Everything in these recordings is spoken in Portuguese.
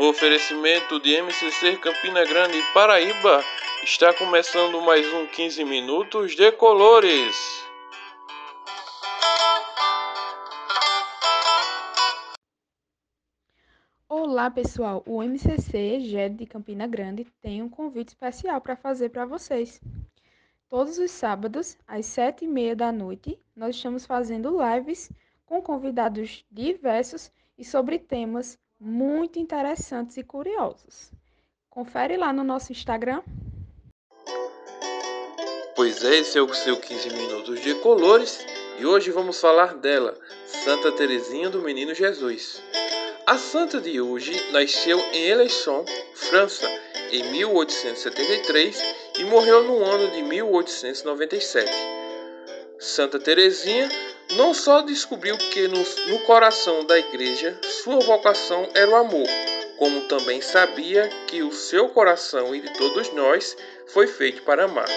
No oferecimento de MCC Campina Grande, Paraíba, está começando mais um 15 minutos de colores. Olá pessoal, o MCC GED de Campina Grande tem um convite especial para fazer para vocês. Todos os sábados, às sete e meia da noite, nós estamos fazendo lives com convidados diversos e sobre temas muito interessantes e curiosos. Confere lá no nosso Instagram. Pois é, esse é o seu 15 minutos de colores e hoje vamos falar dela, Santa Teresinha do Menino Jesus. A santa de hoje nasceu em Eleição, França, em 1873 e morreu no ano de 1897. Santa Teresinha não só descobriu que no, no coração da igreja sua vocação era o amor, como também sabia que o seu coração e de todos nós foi feito para amar.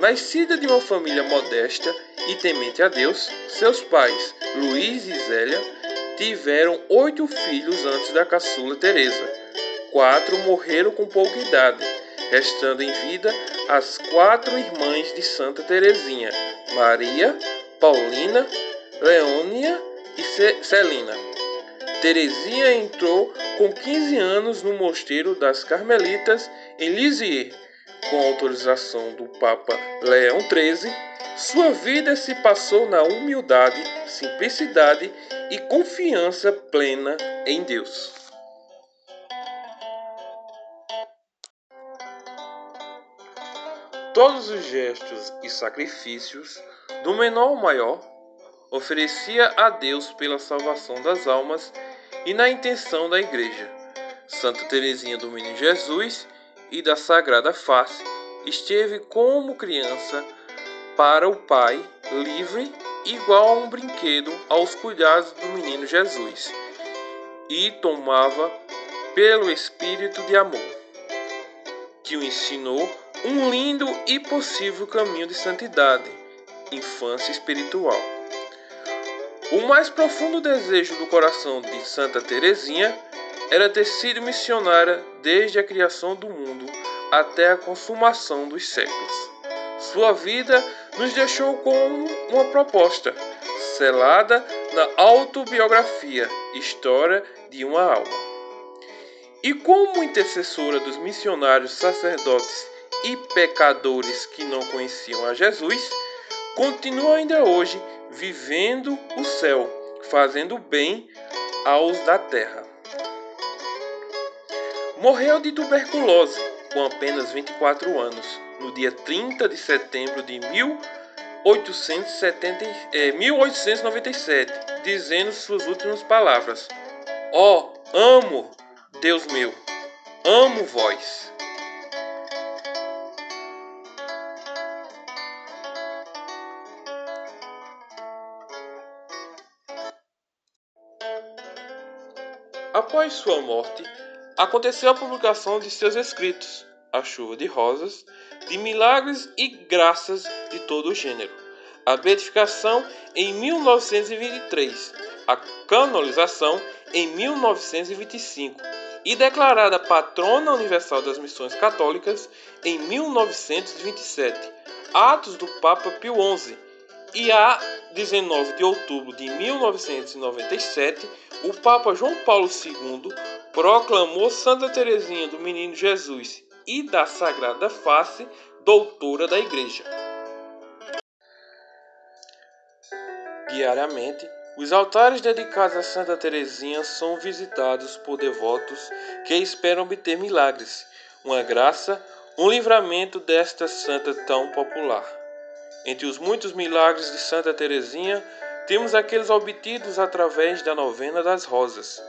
Nascida de uma família modesta e temente a Deus, seus pais, Luiz e Zélia, tiveram oito filhos antes da caçula Teresa. Quatro morreram com pouca idade, restando em vida as quatro irmãs de Santa Teresinha, Maria, Paulina, Leônia e Celina. Teresinha entrou com 15 anos no mosteiro das Carmelitas em Lisieux. Com autorização do Papa Leão XIII, sua vida se passou na humildade, simplicidade e confiança plena em Deus. Todos os gestos e sacrifícios do menor ao maior, oferecia a Deus pela salvação das almas e na intenção da Igreja. Santa Teresinha do Menino Jesus e da Sagrada Face esteve como criança para o Pai, livre, igual a um brinquedo aos cuidados do Menino Jesus, e tomava pelo Espírito de amor, que o ensinou um lindo e possível caminho de santidade infância espiritual. O mais profundo desejo do coração de Santa Teresinha era ter sido missionária desde a criação do mundo até a consumação dos séculos. Sua vida nos deixou com uma proposta, selada na autobiografia História de uma Alma. E como intercessora dos missionários, sacerdotes e pecadores que não conheciam a Jesus, continua ainda hoje vivendo o céu, fazendo bem aos da terra. Morreu de tuberculose com apenas 24 anos, no dia 30 de setembro de 1870, eh, 1897, dizendo suas últimas palavras: Ó, oh, amo, Deus meu, amo vós. Após sua morte, aconteceu a publicação de seus escritos, A Chuva de Rosas, de milagres e graças de todo o gênero, a beatificação em 1923, a canonização em 1925 e declarada patrona universal das missões católicas em 1927, atos do Papa Pio XI, e a 19 de outubro de 1997, o Papa João Paulo II proclamou Santa Teresinha do Menino Jesus e da Sagrada Face doutora da Igreja. Diariamente, os altares dedicados a Santa Teresinha são visitados por devotos que esperam obter milagres, uma graça, um livramento desta santa tão popular. Entre os muitos milagres de Santa Teresinha, temos aqueles obtidos através da novena das rosas.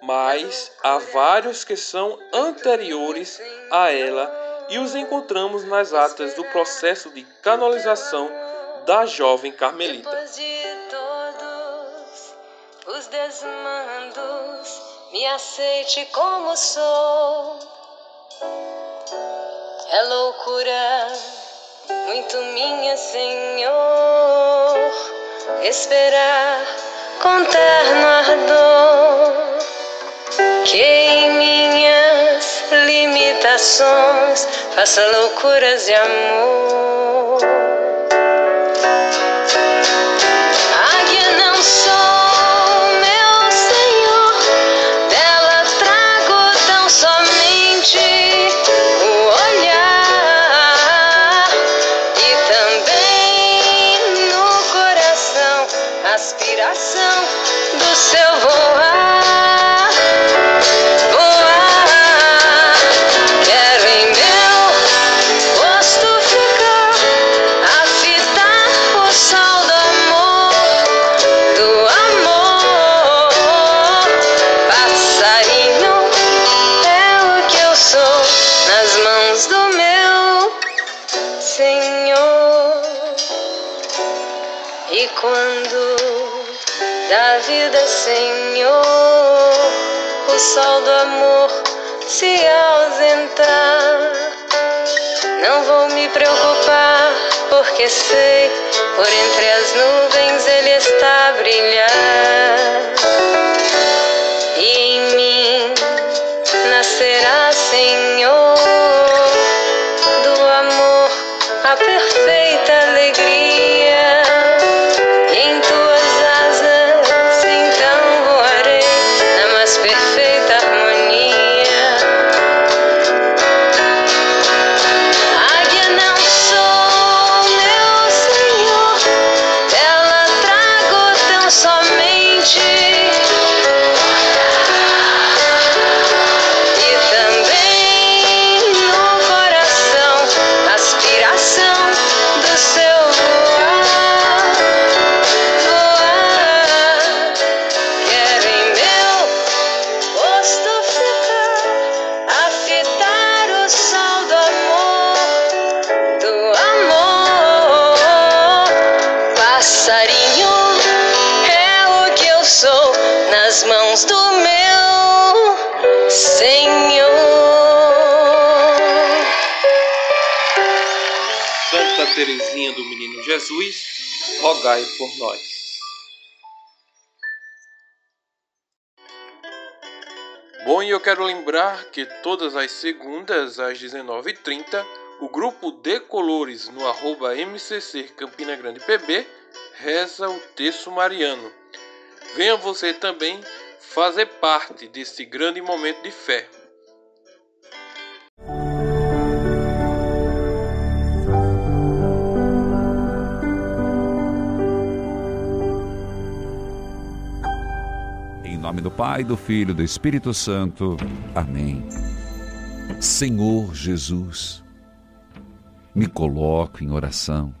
Mas há vários que são anteriores a ela e os encontramos nas atas do processo de canonização da jovem carmelita. Depois de todos os desmandos, me aceite como sou. É loucura muito minha, Senhor, esperar com terno ardor que em minhas limitações faça loucuras de amor. Vida, Senhor, o sol do amor se ausentar, não vou me preocupar, porque sei, por entre as nuvens ele está a brilhar. Nas mãos do meu Senhor. Santa Teresinha do Menino Jesus, rogai por nós. Bom, e eu quero lembrar que todas as segundas às 19h30, o grupo de colores no arroba MCC Campina Grande PB reza o texto mariano. Venha você também fazer parte desse grande momento de fé. Em nome do Pai, do Filho e do Espírito Santo. Amém. Senhor Jesus, me coloco em oração.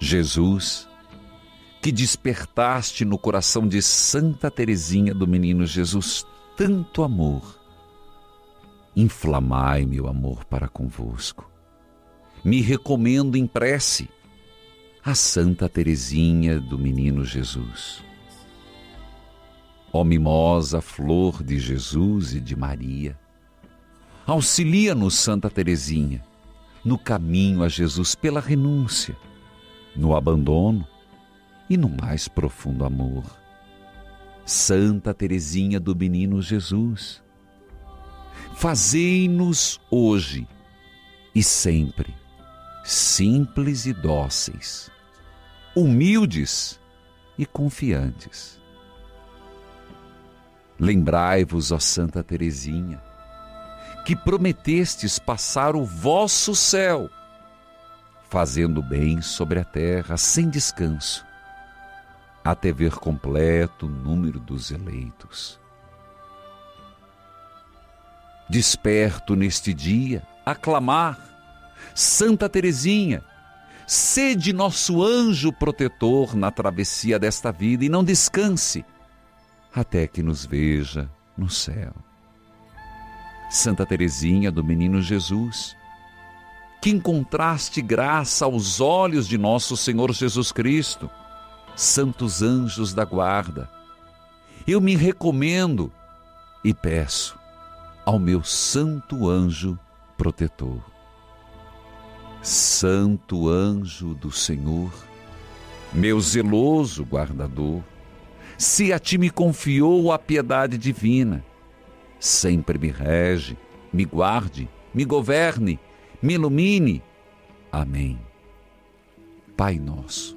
Jesus, que despertaste no coração de Santa Teresinha do Menino Jesus tanto amor, inflamai meu amor para convosco. Me recomendo em prece a Santa Teresinha do Menino Jesus. Ó mimosa flor de Jesus e de Maria, auxilia-nos, Santa Teresinha, no caminho a Jesus pela renúncia, no abandono e no mais profundo amor. Santa Teresinha do Menino Jesus, fazei-nos hoje e sempre simples e dóceis, humildes e confiantes. Lembrai-vos, ó Santa Teresinha, que prometestes passar o vosso céu, fazendo bem sobre a terra sem descanso, até ver completo o número dos eleitos. Desperto neste dia a clamar, Santa Teresinha, sede nosso anjo protetor na travessia desta vida e não descanse até que nos veja no céu. Santa Teresinha do Menino Jesus, que encontraste graça aos olhos de nosso Senhor Jesus Cristo, santos anjos da guarda, eu me recomendo e peço ao meu santo anjo protetor. Santo anjo do Senhor, meu zeloso guardador, se a ti me confiou a piedade divina. Sempre me rege, me guarde, me governe, me ilumine. Amém. Pai nosso,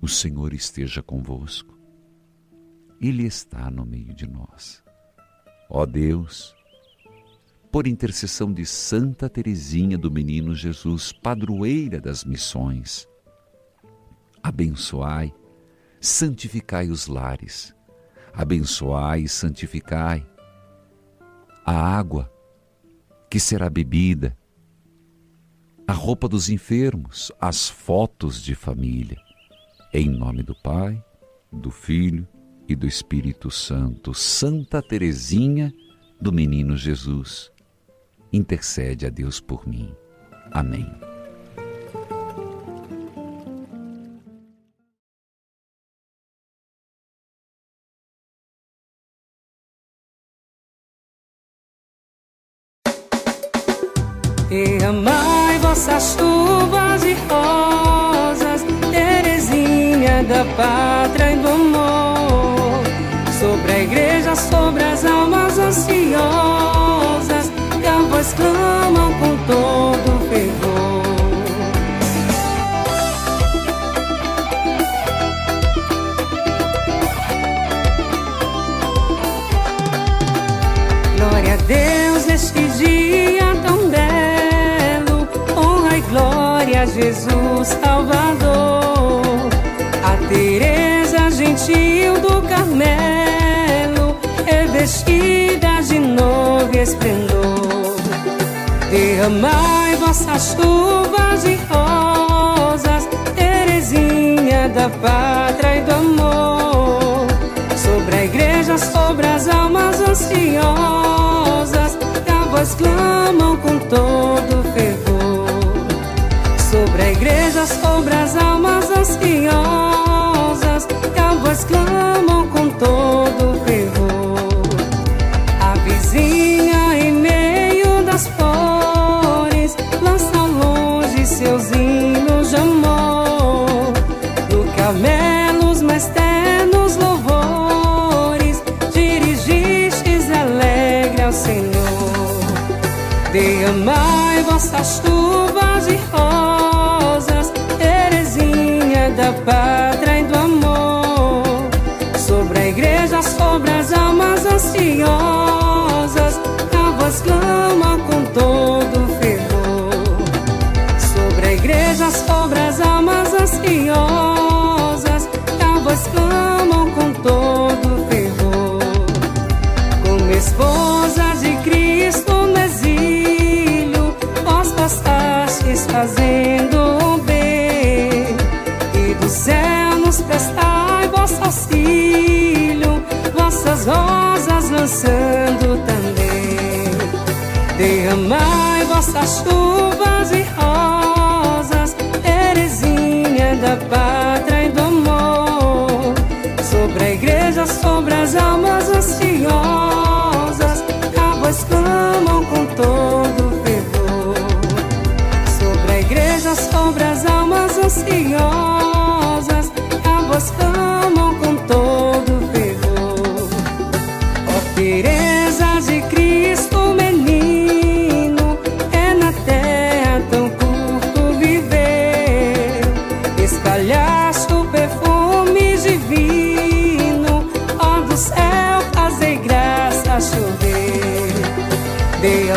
O Senhor esteja convosco. Ele está no meio de nós. Ó Deus, por intercessão de Santa Teresinha do Menino Jesus, padroeira das missões, abençoai, santificai os lares, abençoai e santificai a água que será bebida, a roupa dos enfermos, as fotos de família. Em nome do Pai, do Filho e do Espírito Santo, Santa Teresinha do Menino Jesus, intercede a Deus por mim. Amém. E amai vossas chuvas e rosas, Da pátria e do amor, sobre a igreja, sobre as almas ansiosas, que a clamam com todo fervor. Glória a Deus neste dia tão belo, honra e glória a Jesus Salvador, gentil do Carmelo, revestida de novo esplendor. Derramai vossas chuvas de rosas, Terezinha da pátria e do amor, sobre a igreja, sobre as almas ansiosas, que a voz clamam com todo voz clamam com todo fervor. A vizinha em meio das flores lança longe seus hinos de amor. No camelos mais ternos louvores, dirigistes alegre ao Senhor. Derramai vossas chuvas de rosas, Terezinha da pátria lançando também. Derramai vossas chuvas e rosas, Terezinha da pátria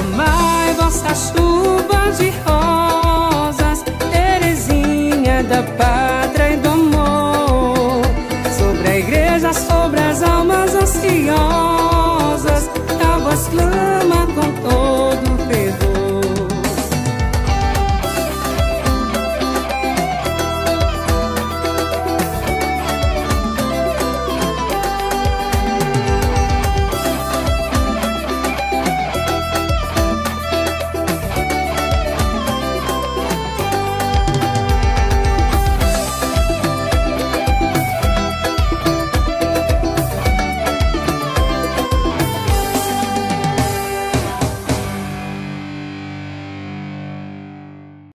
Derramai vossas chuvas de rosas,